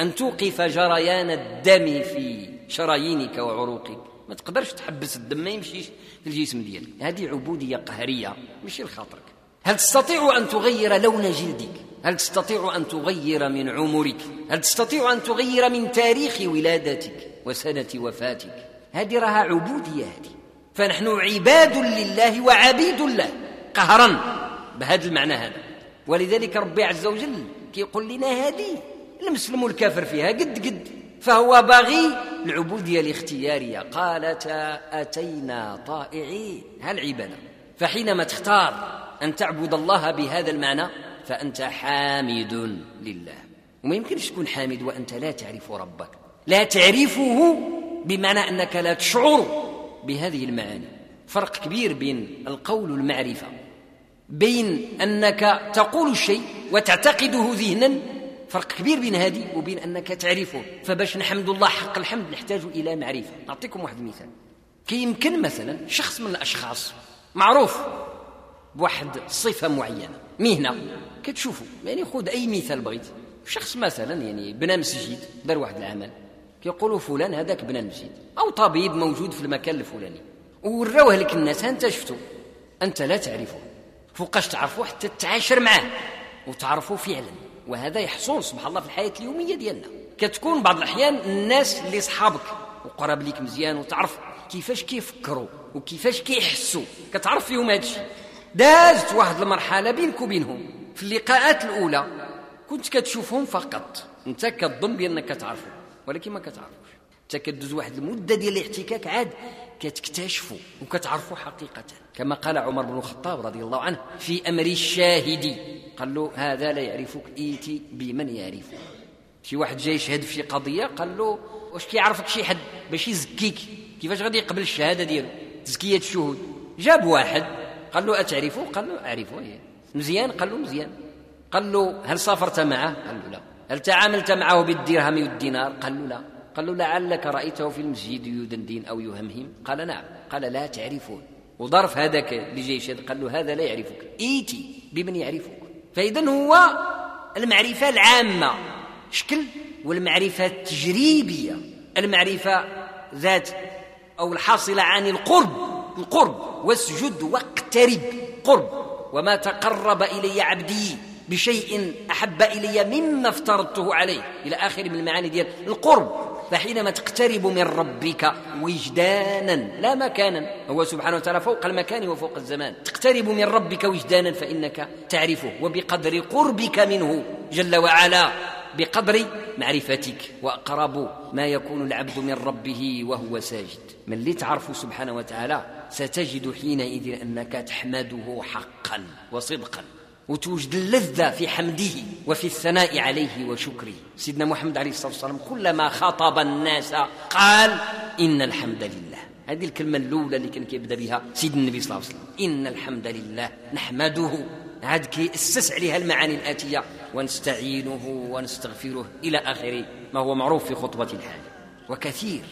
أن توقف جريان الدم في شرايينك وعروقك؟ ما تقدرش تحبس الدم ما يمشيش في الجسم ديالك. هذه عبودية قهرية ماشي لخاطرك. هل تستطيع أن تغير لون جلدك؟ هل تستطيع أن تغير من عمرك؟ هل تستطيع أن تغير من تاريخ ولادتك وسنة وفاتك؟ هذه راها عبودية هذه. فنحن عباد لله وعبيد الله قهرا. بهذا المعنى هذا. ولذلك ربي عز وجل كيقول لنا هذه. المسلم والكافر فيها قد قد. فهو باغي العبودية الاختيارية قالتا أتينا طائعين. هالعبادة فحينما تختار أن تعبد الله بهذا المعنى فأنت حامد لله. وما يمكنش تكون حامد وأنت لا تعرف ربك. لا تعرفه بمعنى أنك لا تشعر بهذه المعاني. فرق كبير بين القول والمعرفة. بين أنك تقول الشيء وتعتقده ذهنا فرق كبير بين هذه وبين أنك تعرفه. فباش نحمد الله حق الحمد نحتاج إلى معرفة. نعطيكم واحد المثال كي يمكن مثلا شخص من الأشخاص معروف بواحد صفة معينة مهنة. كتشوفوا يعني خذ أي مثال بغيت. شخص مثلا يعني بنى مسجد دار واحد العمل كيقولوا فلان هذاك بنى المسجد أو طبيب موجود في المكان الفلاني وراوه لك الناس أنت شفته أنت لا تعرفه فوقاش تعرفه حتى تتعاشر معاه وتعرفه فعلا. وهذا يحصل سبحان الله في الحياة اليومية ديالنا. كتكون بعض الأحيان الناس اللي صحابك وقرب ليك مزيان وتعرف كيفاش كيفكروا وكيفاش كيحسوا. كتعرف فيهم هذا الشيء؟ دازت واحد المرحلة بينك وبينهم. في اللقاءات الأولى كنت كتشوفهم فقط. أنت كتظن بأنك تعرفهم ولكن ما كتعرفوش. أنت كدوز واحد المدة ديال الاحتكاك عاد كتكتشفوا وكتعرفوا حقيقة. كما قال عمر بن الخطاب رضي الله عنه في أمر الشاهد قال له هذا لا يعرفك إيتي بمن يعرفه شي واحد جاي يشهد في قضية قال له واش كيعرفك شي حد باش يزكيك كيفاش غادي يقبل الشهادة ديالو؟ تزكيه الشهود. جاب واحد قال له أتعرفه؟ قال له أعرفه إيه. مزيان؟ قال له مزيان. قال له هل سافرت معه؟ قال له لا. هل تعاملت معه بالدرهم والدينار؟ قال له لا. قال له لعلك رأيته في المسجد يدندن أو يهمهم؟ قال نعم. قال لا تعرفه وظرف هذاك يشهد قال له هذا لا يعرفك. إيتي بمن يعرفك. فإذا هو المعرفة العامة. شكل والمعرفة التجريبية. المعرفة ذات أو الحاصلة عن القرب القرب. واسجد واقترب قرب. وما تقرب إلي عبدي بشيء أحب إلي مما افترضته عليه. إلى آخر من المعاني ديال القرب. فحينما تقترب من ربك وجدانا لا مكانا. هو سبحانه وتعالى فوق المكان وفوق الزمان. تقترب من ربك وجدانا فإنك تعرفه. وبقدر قربك منه جل وعلا. بقدر معرفتك وأقرب ما يكون العبد من ربه وهو ساجد. من اللي تعرفه سبحانه وتعالى ستجد حينئذ أنك تحمده حقا وصدقا. وتوجد اللذة في حمده وفي الثناء عليه وشكره. سيدنا محمد عليه الصلاة والسلام كلما خاطب الناس قال إن الحمد لله. هذه الكلمة الأولى اللي كان كيبدأ بها سيدنا النبي صلى الله عليه وسلم. إن الحمد لله نحمده. عاد كيأسس عليها المعاني الآتية. ونستعينه ونستغفره إلى آخر ما هو معروف في خطبة الحاجة وكثير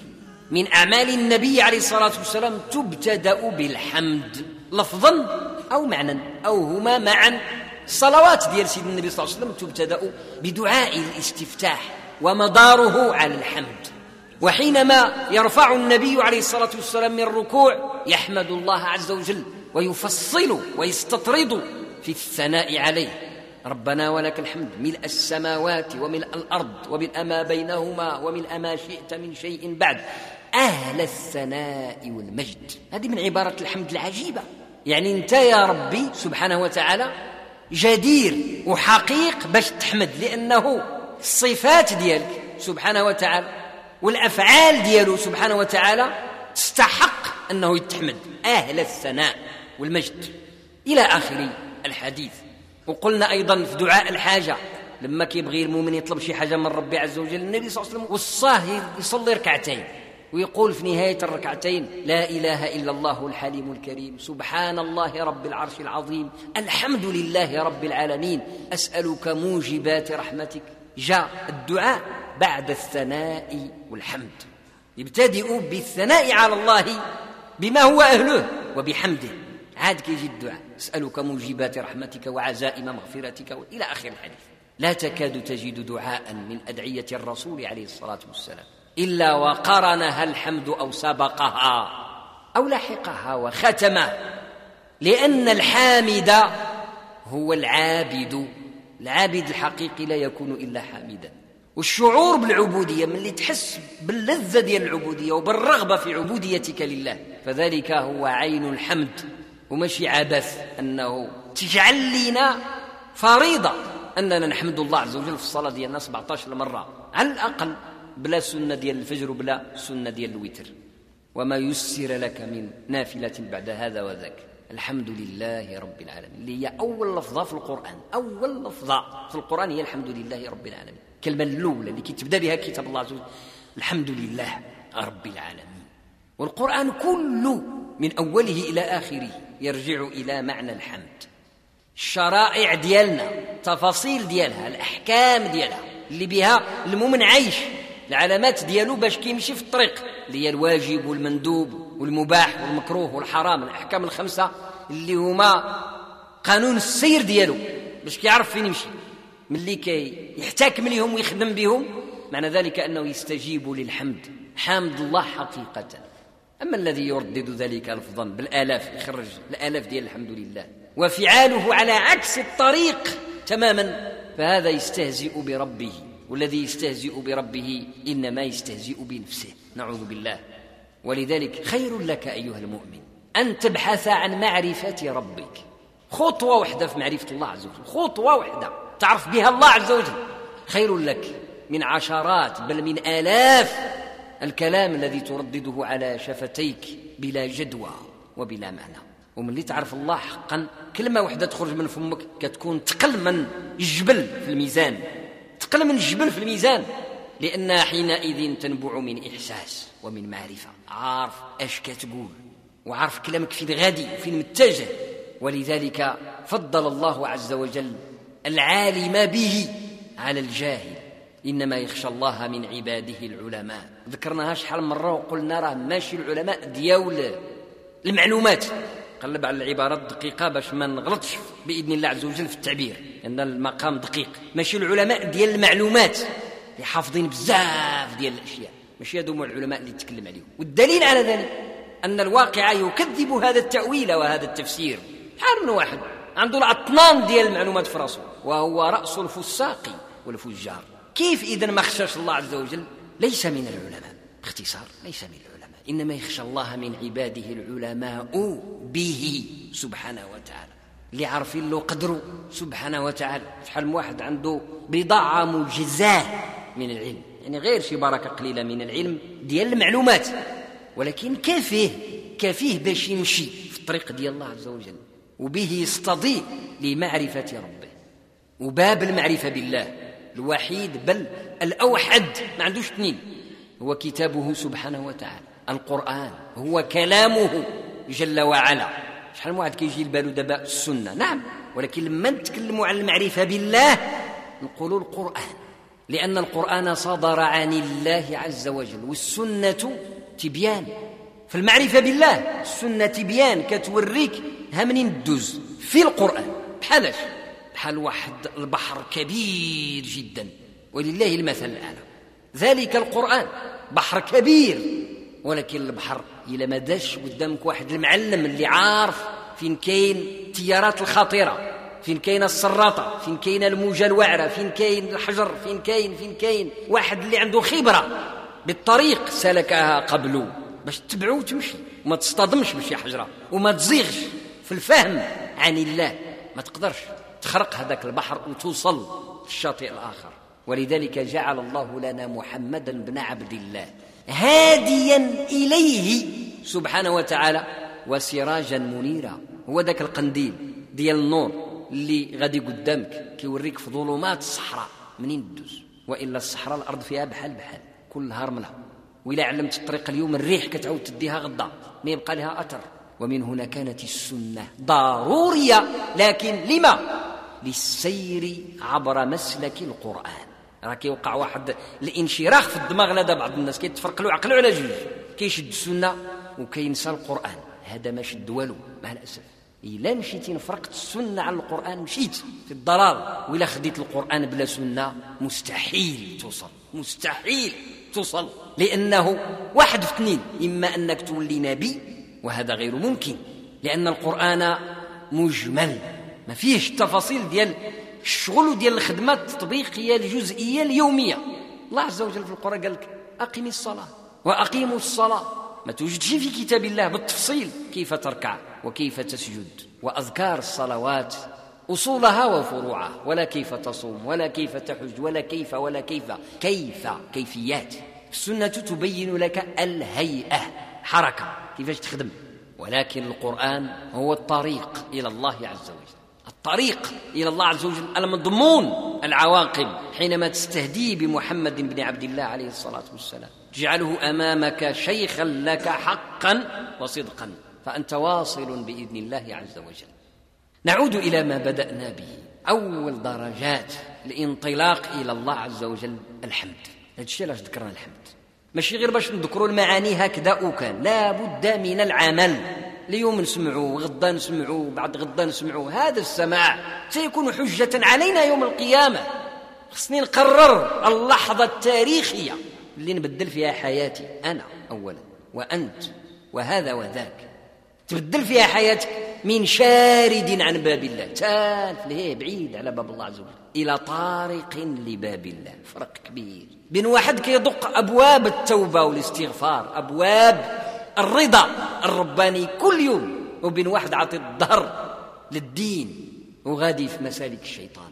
من أعمال النبي عليه الصلاة والسلام تبتدأ بالحمد لفظا أو معنى أو هما معا. الصلوات ديال سيدنا النبي صلى الله عليه وسلم تبتدأ بدعاء الاستفتاح ومداره على الحمد. وحينما يرفع النبي عليه الصلاة والسلام من الركوع يحمد الله عز وجل ويفصل ويستطرد في الثناء عليه. ربنا ولك الحمد ملء السماوات وملء الأرض وملء ما بينهما وملء ما شئت من شيء بعد. أهل الثناء والمجد هذه من عبارة الحمد العجيبة. يعني أنت يا ربي سبحانه وتعالى جدير وحقيق باش تحمد لأنه الصفات ديالك سبحانه وتعالى والأفعال ديالو سبحانه وتعالى تستحق أنه يتحمد. أهل الثناء والمجد. إلى آخر الحديث. وقلنا أيضا في دعاء الحاجة لما كيبغي المؤمن يطلب شي حاجة من ربي عز وجل النبي صلى الله عليه وسلم وصاه يصلي ركعتين ويقول في نهاية الركعتين لا إله إلا الله الحليم الكريم سبحان الله رب العرش العظيم الحمد لله رب العالمين أسألك موجبات رحمتك. جاء الدعاء بعد الثناء والحمد. يبتدئ بالثناء على الله بما هو أهله وبحمده. عاد كيجي الدعاء. اسألك موجبات رحمتك وعزائم مغفرتك والى آخر الحديث. لا تكاد تجد دعاء من أدعية الرسول عليه الصلاة والسلام إلا وقرنها الحمد أو سبقها أو لحقها وختمه لأن الحامد هو العابد. العابد الحقيقي لا يكون إلا حامدا. والشعور بالعبودية من اللي تحس باللذة ديال العبودية وبالرغبة في عبوديتك لله فذلك هو عين الحمد. وماشي عبث أنه تجعل لنا فريضة أننا نحمد الله عز وجل في الصلاة ديالنا 17 مره على الأقل بلا سنة ديال الفجر وبلا سنة ديال الوتر. وما يسر لك من نافلة بعد هذا وذاك. الحمد لله رب العالمين. اللي هي أول لفظة في القرآن. أول لفظة في القرآن هي الحمد لله رب العالمين. الكلمة الأولى اللي كتبدأ بها كتاب الله عز وجل. الحمد لله رب العالمين. والقرآن كله من أوله إلى آخره. يرجع إلى معنى الحمد. الشرائع ديالنا تفاصيل ديالها الأحكام ديالها اللي بها المؤمن عايش العلامات ديالو باش كيمشي في الطريق اللي هي الواجب والمندوب والمباح والمكروه والحرام الأحكام الخمسة اللي هما قانون السير ديالو باش كيعرف فين يمشي ملي كي يحتكم ليهم ويخدم بهم معنى ذلك أنه يستجيب للحمد. حامد الله حقيقة. أما الذي يردد ذلك لفظا بالآلاف يخرج الآلاف ديال الحمد لله. وفعاله على عكس الطريق تماما فهذا يستهزئ بربه. والذي يستهزئ بربه إنما يستهزئ بنفسه. نعوذ بالله. ولذلك خير لك أيها المؤمن أن تبحث عن معرفة ربك. خطوة واحدة في معرفة الله عز وجل. خطوة واحدة. تعرف بها الله عز وجل. خير لك من عشرات بل من آلاف الكلام الذي تردده على شفتيك بلا جدوى وبلا معنى. ومن اللي تعرف الله حقا كلمه واحدة تخرج من فمك كتكون تقل من الجبل في الميزان. تقل من الجبل في الميزان. لأنها حينئذ تنبع من إحساس ومن معرفة. عارف أش كتقول. وعارف كلامك فين غادي وفين متجه. ولذلك فضل الله عز وجل العالم به على الجاهل. إنما يخشى الله من عباده العلماء. ذكرناها شحال مرة وقلنا راه ماشي العلماء ديال المعلومات. قلب على العبارات الدقيقة باش ما نغلطش بإذن الله عز وجل في التعبير. لأن المقام دقيق. ماشي العلماء ديال المعلومات اللي حافظين بزاف ديال الأشياء. ماشي هذوما العلماء اللي تكلم عليهم. والدليل على ذلك أن الواقع يكذب هذا التأويل وهذا التفسير. شحال من واحد عنده الأطنان ديال المعلومات في راسه وهو رأس الفساق والفجار. كيف إذا ما خشاش الله عز وجل ليس من العلماء. باختصار ليس من العلماء. إنما يخشى الله من عباده العلماء به سبحانه وتعالى اللي عارفين له قدره سبحانه وتعالى. شحال واحد عنده بضاعة مجزاه من العلم. يعني غير شي بركة قليلة من العلم ديال المعلومات. ولكن كافيه كافيه باش يمشي في الطريق ديال الله عز وجل. وبه يستضيء لمعرفة ربه. وباب المعرفة بالله. الوحيد بل الأوحد ما عندوش اثنين. هو كتابه سبحانه وتعالى القرآن هو كلامه جل وعلا. شحال من واحد كيجي لبالو دابا السنة؟ نعم ولكن لما نتكلموا عن المعرفة بالله نقولوا القرآن. لأن القرآن صدر عن الله عز وجل والسنة تبيان. في المعرفة بالله السنة تبيان كتوريك ها منين تدوز؟ في القرآن. بحالاش بحال واحد البحر كبير جدا؟ ولله المثل الأعلى ذلك القرآن. بحر كبير. ولكن البحر إلا ما داش قدامك واحد المعلم اللي عارف فين كاين التيارات الخطيرة فين كاين السراطة فين كاين الموجة الوعرة فين كاين الحجر فين كاين فين كاين واحد اللي عنده خبرة بالطريق سلكها قبله. باش تتبعو وتمشي. وما تصطدمش بشي حجرة. وما تزيغش في الفهم عن الله. ما تقدرش. تخرق هذاك البحر وتوصل للشاطئ الآخر. ولذلك جعل الله لنا محمدا بن عبد الله هاديا إليه سبحانه وتعالى وسراجا منيرا. هو ذاك القنديل ديال النور اللي غادي قدامك كيوريك في ظلمات الصحراء منين تدوز؟ وإلا الصحراء الأرض فيها بحال بحال كل نهار ملها وإلا علمت الطريق اليوم الريح كتعود تديها غدا ما يبقى لها أثر. ومن هنا كانت السنة ضرورية لكن لما؟ للسير عبر مسلك القرآن. راه كيوقع واحد الانشراح في الدماغ لدى بعض الناس كيتفرقلوا عقلوا على جوج. كيشد السنة وكينسى القرآن. هذا ما شد والو مع الأسف. إلا مشيتي نفرقت السنة على القرآن مشيت في الضلال. وإلا خديت القرآن بلا سنة مستحيل توصل مستحيل توصل. لأنه واحد في اثنين إما أنك تولي نبي وهذا غير ممكن. لأن القرآن مجمل. ما فيهش التفاصيل ديال الشغل وديال الخدمة التطبيقية الجزئية اليومية. الله عز وجل في القرآن قال لك أقم الصلاة وأقيموا الصلاة. ما توجدش في كتاب الله بالتفصيل كيف تركع وكيف تسجد وأذكار الصلوات أصولها وفروعها ولا كيف تصوم ولا كيف تحج ولا كيف ولا كيف كيف كيفيات. السنة تبين لك الهيئة حركة كيفاش تخدم. ولكن القرآن هو الطريق إلى الله عز وجل. الطريق إلى الله عز وجل المضمون العواقب حينما تستهدي بمحمد بن عبد الله عليه الصلاة والسلام. تجعله أمامك شيخا لك حقا وصدقا فأنت واصل بإذن الله عز وجل. نعود إلى ما بدأنا به. أول درجات الانطلاق إلى الله عز وجل الحمد. هذا الشيء علاش ذكرنا الحمد؟ ماشي غير باش نذكروا المعاني هكذا وكان لا بد من العمل. اليوم نسمعوا غدا نسمعوا بعد غدا نسمعوا هذا السماع سيكون حجة علينا يوم القيامة. خصني نقرر اللحظة التاريخية اللي نبدل فيها حياتي أنا أولا وأنت وهذا وذاك. تبدل فيها حياتك من شارد عن باب الله. تالف ليه بعيد على باب الله عز وجل. إلى طارق لباب الله. فرق كبير. بين واحد كيدق أبواب التوبة والاستغفار أبواب الرضا الرباني كل يوم وبين واحد عاطي الظهر للدين وغادي في مسالك الشيطان.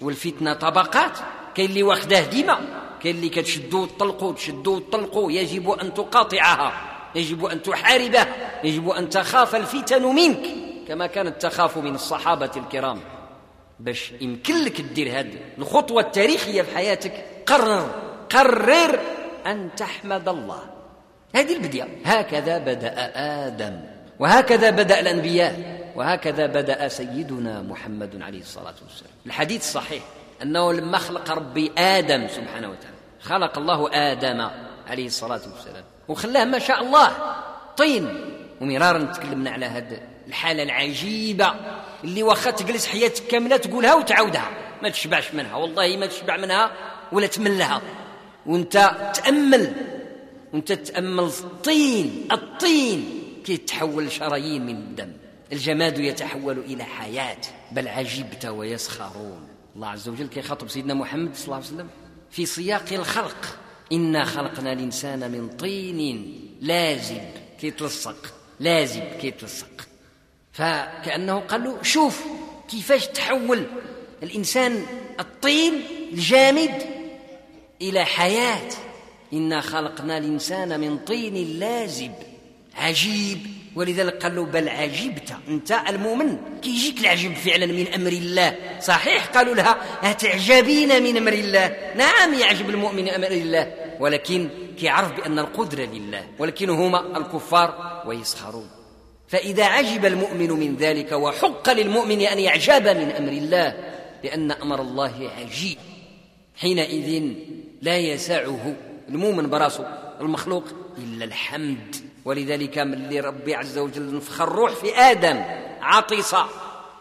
والفتنة طبقات كاين اللي واخداه ديما كاين اللي كتشدو وتطلقو تشدو وتطلقو يجب أن تقاطعها يجب أن تحاربه يجب أن تخاف الفتن منك كما كانت تخاف من الصحابة الكرام. باش يمكن لك دير هذه الخطوة التاريخية في حياتك قرر قرر أن تحمد الله. هذه البداية هكذا بدأ آدم وهكذا بدأ الأنبياء وهكذا بدأ سيدنا محمد عليه الصلاة والسلام. الحديث صحيح أنه لما خلق ربي آدم سبحانه وتعالى. خلق الله آدم عليه الصلاة والسلام. وخلاه ما شاء الله. طين. ومرارا تكلمنا على هذه الحالة العجيبة اللي واخا تجلس حياتك كاملة تقولها وتعاودها. ما تشبعش منها. والله ما تشبع منها ولا تملها. وانت تأمل وانت تأمل الطين الطين كيتحول شرايين من الدم. الجماد يتحول إلى حياة. بل عجبت ويسخرون. الله عز وجل كيخاطب سيدنا محمد صلى الله عليه وسلم في سياق الخلق. إنا خلقنا الإنسان من طين لازب كيتلصق لازب كيتلصق فكأنه قال له شوف كيفاش تحول الإنسان الطين الجامد إلى حياة. إنا خلقنا الإنسان من طين لازب. عجيب. ولذلك قال له بل عجبت. أنت المؤمن. كيجيك العجب فعلا من أمر الله. صحيح؟ قالوا لها أتعجبين من أمر الله؟ نعم يعجب المؤمن أمر الله. ولكن كيعرف بأن القدرة لله. ولكن هما الكفار ويسخرون. فإذا عجب المؤمن من ذلك وحق للمؤمن أن يعجب من أمر الله لأن أمر الله عجيب. حينئذ لا يسعه المؤمن براسه المخلوق. إلا الحمد. ولذلك من اللي ربي عز وجل نفخ الروح في آدم. عطس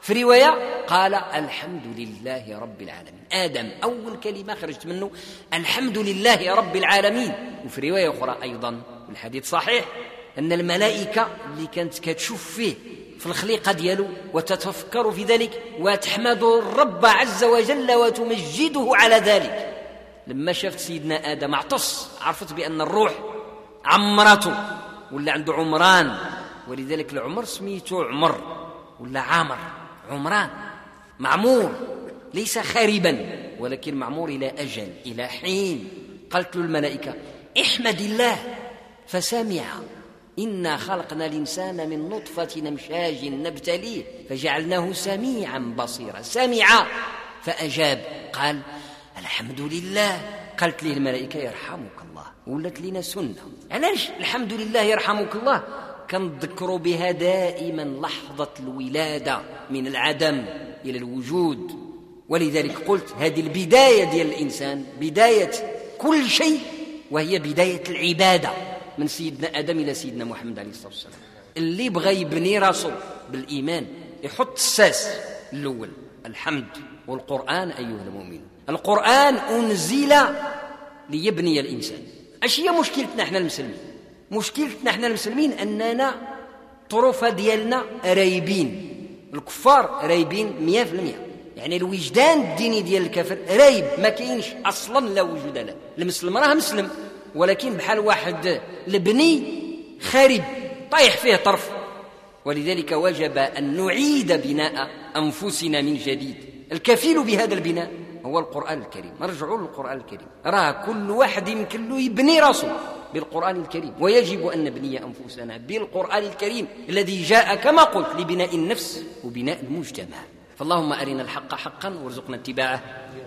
في رواية قال الحمد لله رب العالمين. آدم أول كلمة خرجت منه الحمد لله رب العالمين. وفي رواية أخرى أيضا الحديث صحيح أن الملائكة اللي كانت كتشوف فيه في الخليقة ديالو وتتفكر في ذلك وتحمد الرب عز وجل وتمجده على ذلك. لما شافت سيدنا آدم عطس عرفت بأن الروح عمرته ولا عنده عمران ولذلك العمر سميته عمر ولا عامر عمران معمور ليس خاربا ولكن معمور إلى أجل إلى حين. قالت له الملائكة احمد الله فسمع إنا خلقنا الإنسان من نطفة نمشاج نبتليه فجعلناه سميعا بصيرا. سمع فأجاب قال الحمد لله. قالت لي الملائكة يرحمك الله. ولت لنا سنة. علاش؟ الحمد لله يرحمك الله. كنذكروا بها دائما لحظة الولادة من العدم إلى الوجود. ولذلك قلت هذه البداية ديال الإنسان بداية كل شيء وهي بداية العبادة من سيدنا آدم إلى سيدنا محمد عليه الصلاة والسلام. اللي بغى يبني راسه بالإيمان يحط الساس الأول. الحمد والقرآن أيها المؤمن. القرآن أنزل ليبني الإنسان. اش هي مشكلتنا إحنا المسلمين. مشكلتنا إحنا المسلمين أننا طرفة ديالنا رايبين. الكفار رايبين مئة في المئة يعني الوجدان الديني ديال الكافر رايب. ما كاينش أصلا لا وجود له. المسلم راه مسلم ولكن بحال واحد البني خارب طايح فيه طرف. ولذلك وجب أن نعيد بناء أنفسنا من جديد. الكفيل بهذا البناء هو القرآن الكريم. نرجعوا للقرآن الكريم. راه كل واحد يمكن له يبني راسه بالقرآن الكريم. ويجب أن نبني أنفسنا بالقرآن الكريم الذي جاء كما قلت لبناء النفس وبناء المجتمع. فاللهم أرنا الحق حقا وارزقنا اتباعه.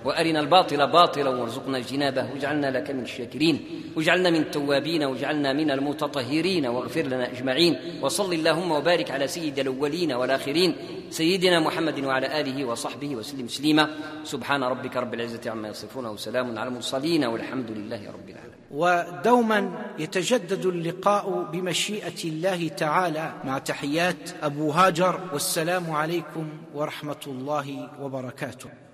وأرنا الباطل باطلا وارزقنا اجتنابه واجعلنا لك من الشاكرين. واجعلنا من التوابين واجعلنا من المتطهرين واغفر لنا أجمعين. وصل اللهم وبارك على سيد الأولين والآخرين سيدنا محمد وعلى آله وصحبه وسلم تسليما. سبحان ربك رب العزة عما يصفون وسلام على المرسلين والحمد لله رب العالمين. ودوما يتجدد اللقاء بمشيئة الله تعالى مع تحيات أبو هاجر والسلام عليكم ورحمة الله وبركاته.